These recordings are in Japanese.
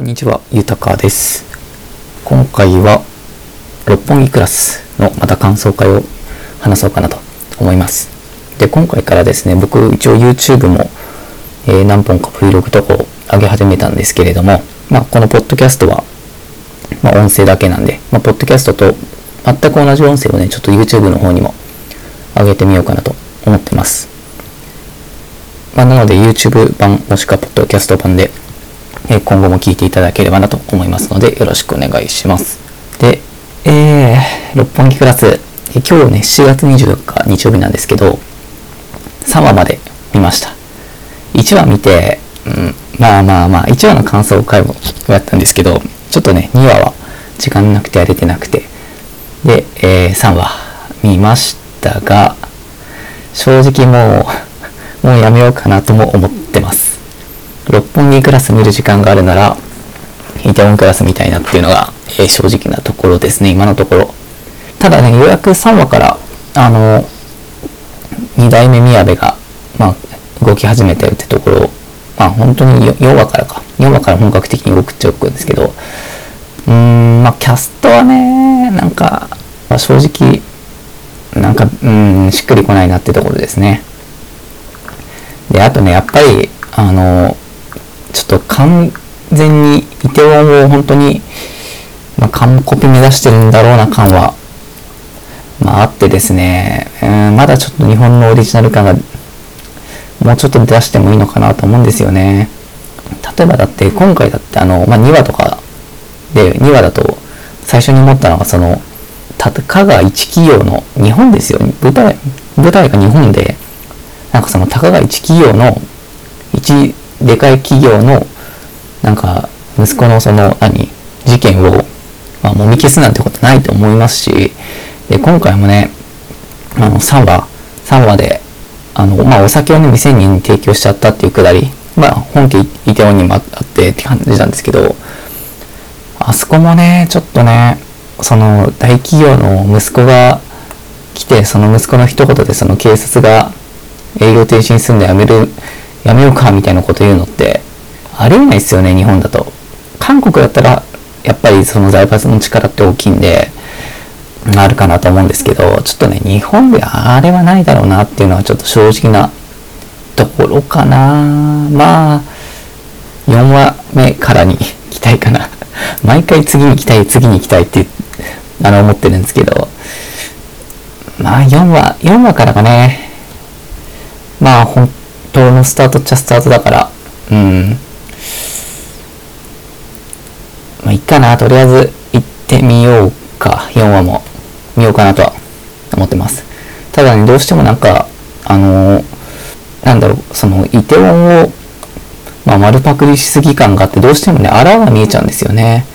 こんにちは、ゆたかです。今回は、六本木クラスのまた感想会を話そうかなと思います。で、今回からですね、僕一応 YouTube も、えー何本か Vlog とかを上げ始めたんですけれども、まあ、このポッドキャストは、まあ、音声だけなんで、まあ、ポッドキャストと全く同じ音声をね、ちょっと YouTube の方にも上げてみようかなと思ってます。まあ、なので YouTube 版もしくはポッドキャスト版で、え今後も聞いていただければなと思いますのでよろしくお願いします。で、えー、六本木クラス、え今日ね、7月24日日曜日なんですけど、3話まで見ました。1話見て、うん、まあまあまあ、1話の感想会もやったんですけど、ちょっとね、2話は時間なくてやれてなくて、で、えー3話見ましたが、正直もう、もうやめようかなとも思って本木クラス見る時間があるなら、イテウォンクラスみたいなっていうのが、えー正直なところですね、今のところ。ただね、ようやく3話から、あの、2代目宮部が、まあ、動き始めてるってところ、まあ、本当に 4, 4話からか。4話から本格的に動くっちゃ動くんですけど、うーん、まあ、キャストはね、なんか、まあ正直、なんか、うん、しっくりこないなってところですね。で、あとね、やっぱり、あの、ちょっと完全にイテウォンを本当に、まあ、完コピ目指してるんだろうな感は、まああってですね、うん、まだちょっと日本のオリジナル感が、もうちょっと出してもいいのかなと思うんですよね。例えばだって、今回だってあの、まあ2話とかで、2話だと、最初に思ったのがその、たかが一企業の、日本ですよ、舞台、舞台が日本で、なんかそのたかが一企業の一でかい企業のなんか息子のその何事件を、まあ、もみ消すなんてことないと思いますしで今回もねあの3話3話であの、まあ、お酒をね店に提供しちゃったっていうくだりまあ本家イテウォンにもあってって感じなんですけどあそこもねちょっとねその大企業の息子が来てその息子の一言でその警察が営業停止にすんのやめるやめようかみたいなこと言うのってありえないですよね日本だと。韓国だったらやっぱりその財閥の力って大きいんであるかなと思うんですけどちょっとね日本であれはないだろうなっていうのはちょっと正直なところかな。まあ4話目からに 期待かな。毎回次に期待次に期待ってあの思ってるんですけど。まあ4話4話からがね。まあ本当のスタートっちゃスタートだから、うん。まあいいかな、とりあえず行ってみようか、4話も見ようかなとは思ってます。ただね、どうしてもなんか、あのーなんだろう、そのイテウォンを、まあ丸パクリしすぎ感があって、どうしてもね、あらが見えちゃうんですよね。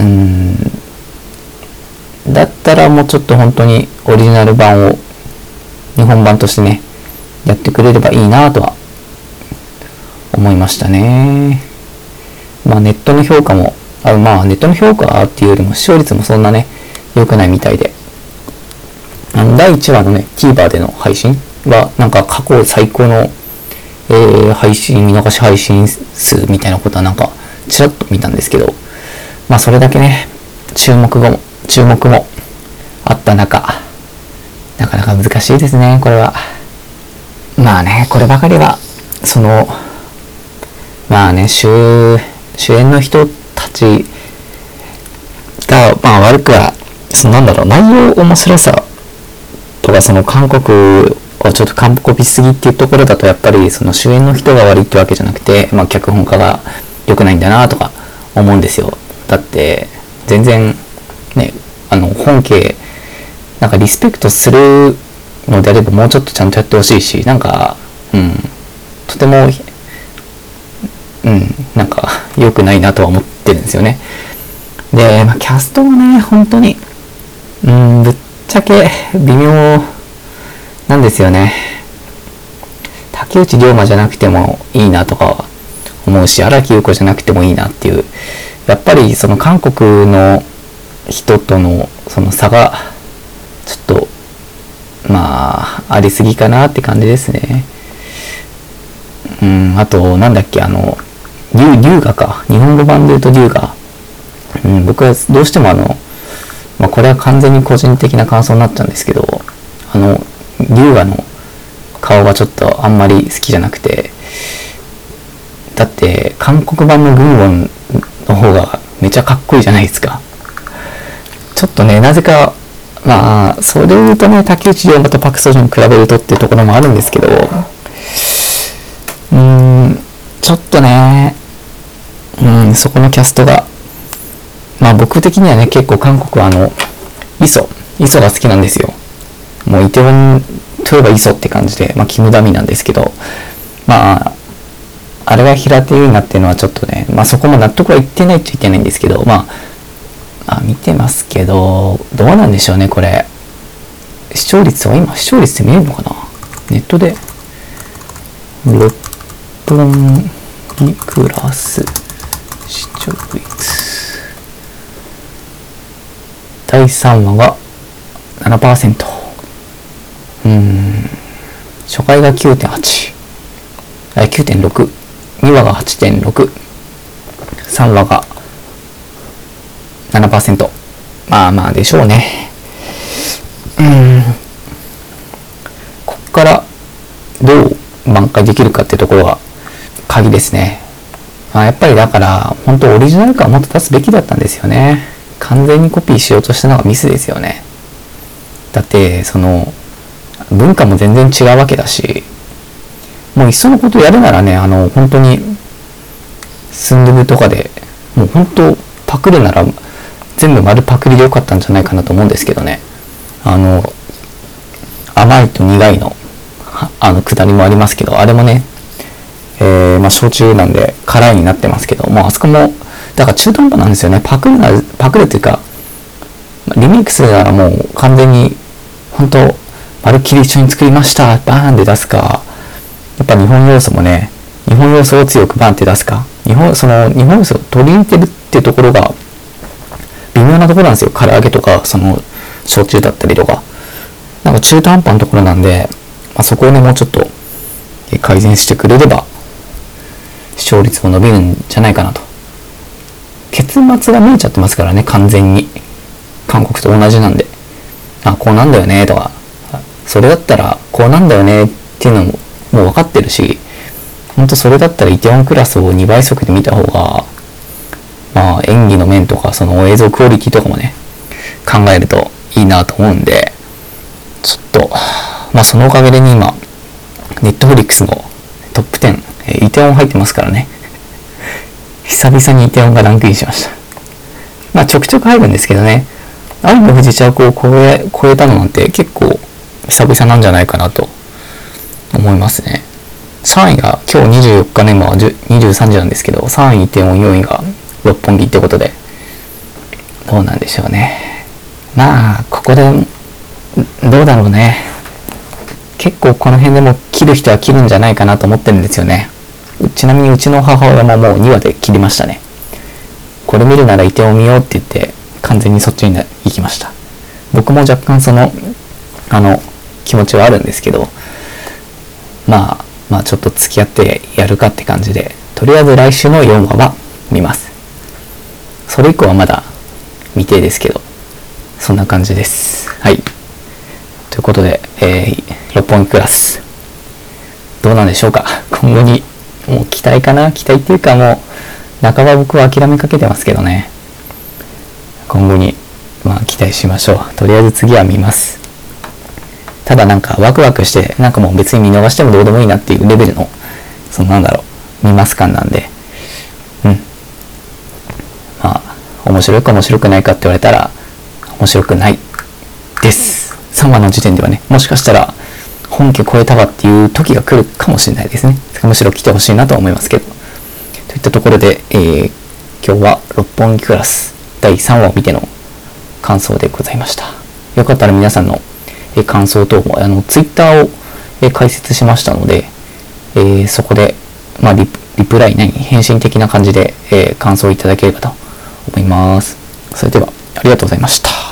うん。だったらもうちょっと本当にオリジナル版を日本版としてね、やってくれればいいなとは思いましたね。まあネットの評価も、あまあネットの評価っていうよりも視聴率もそんなね、良くないみたいで。あの、第1話のね、TVer での配信は、なんか過去最高の、えー配信、見逃し配信数みたいなことはなんか、ちらっと見たんですけど、まあそれだけね、注目も、注目もあった中、なかなか難しいですね、これは。まあね、こればかりは、その、まあね、主、主演の人たちが、まあ悪くは、そのなんだろう、内容面白さとか、その韓国をちょっと完コピしすぎっていうところだと、やっぱりその主演の人が悪いってわけじゃなくて、まあ脚本家が良くないんだなとか思うんですよ。だって、全然、ね、あの、本家、なんかリスペクトするのであればもうちょっとちゃんとやってほしいし、なんか、うん、とても、うん、なんか良くないなとは思ってるんですよね。で、まあ、キャストもね、本当に、うん、ぶっちゃけ微妙なんですよね。竹内涼真じゃなくてもいいなとか思うし、荒木優子じゃなくてもいいなっていう、やっぱりその韓国の人とのその差が、まあ、ありすぎかなって感じですね。うん、あと、なんだっけ、あの、竜、竜がか。日本語版で言うと竜が。うん、僕はどうしてもあの、まあ、これは完全に個人的な感想になっちゃうんですけど、あの、龍河の顔がちょっとあんまり好きじゃなくて、だって、韓国版の軍ウォンの方がめちゃかっこいいじゃないですか。ちょっとね、なぜか、まあ、それを言うとね、竹内涼真とパクソジュン比べるとっていうところもあるんですけど、うん、ちょっとね、うん、そこのキャストがまあ僕的にはね、結構韓国はあの、イソ、イソが好きなんですよ。もうイテウォンといえばイソって感じで、まあキムダミなんですけど、まあ、あれが平手優になってるのはちょっとね、まあそこも納得はいってないっちゃいけないんですけど、まあ、あ見てますけど、どうなんでしょうね、これ。視聴率は今、視聴率って見えるのかな？ネットで、6分にプラス視聴率。第3話が7%。うん。初回が9.8。9.6。2話が8.6。3話が7%。まあまあでしょうね。うん。こっからどう挽回できるかってところが鍵ですね。まあ、やっぱりだから、本当オリジナル感もっと出すべきだったんですよね。完全にコピーしようとしたのがミスですよね。だって、その、文化も全然違うわけだし、もういっそのことやるならね、あの、本当に、スンドゥブとかで、もう本当、パクるなら、全部丸パクリでよかったんじゃないかなと思うんですけどね。あの、甘いと苦いの、あの、下りもありますけど、あれもね、えー、まあ、焼酎なんで辛いになってますけど、もうあそこも、だから中途半端なんですよね。パクるな、パクるっていうか、リミックスならもう完全に、本当まるっきり一緒に作りました、バーンで出すか、やっぱ日本要素もね、日本要素を強くバーンって出すか、日本、その日本要素を取り入れてるっていうところが、なところなんですよ。唐揚げとか、その、焼酎だったりとか。なんか中途半端なところなんで、まあ、そこをね、もうちょっと改善してくれれば、視聴率も伸びるんじゃないかなと結末が見えちゃってますからね、完全に。韓国と同じなんで。あ、こうなんだよね、とか。それだったら、こうなんだよね、っていうのも、もう分かってるし、ほんとそれだったらイテウォンクラスを2倍速で見た方が、演技の面とか、その映像クオリティとかもね、考えるといいなと思うんで、ちょっと、まあそのおかげでね、今、ネットフリックスのトップ10、えイテウォン入ってますからね。久々にイテウォンがランクインしました。まあちょくちょく入るんですけどね、愛の不時着を超え、超えたのなんて結構久々なんじゃないかなと思いますね。3位が今日24日ね、まあ23時なんですけど、3位イテウォン、4位が六本木ってことで、どうなんでしょうね。まあ、ここで、どうだろうね。結構この辺でも切る人は切るんじゃないかなと思ってるんですよね。ちなみにうちの母親ももう2話で切りましたね。これ見るならイテを見ようって言って完全にそっちに行きました。僕も若干その、あの、気持ちはあるんですけど、まあ、まあちょっと付き合ってやるかって感じで、とりあえず来週の4話は見ます。それ以降はまだ未定ですけど、そんな感じです。はい。ということで、えー、六本木クラス。どうなんでしょうか？今後にもう期待かな？期待っていうかもう、半ば僕は諦めかけてますけどね。今後に、まあ期待しましょう。とりあえず次は見ます。ただなんかワクワクして、なんかもう別に見逃してもどうでもいいなっていうレベルの、そのなんだろう、見ます感なんで、面白いか面白くないかって言われたら、面白くないです。3話の時点ではね、もしかしたら、本家超えたわっていう時が来るかもしれないですね。むしろ来てほしいなと思いますけど。といったところで、えー、今日は六本木クラス第3話を見ての感想でございました。よかったら皆さんの、え感想等も、あの、ツイッターを、え解説しましたので、えー、そこで、まあリ、リプライ、何、返信的な感じで、えー、感想いただければと思います。それでは、ありがとうございました。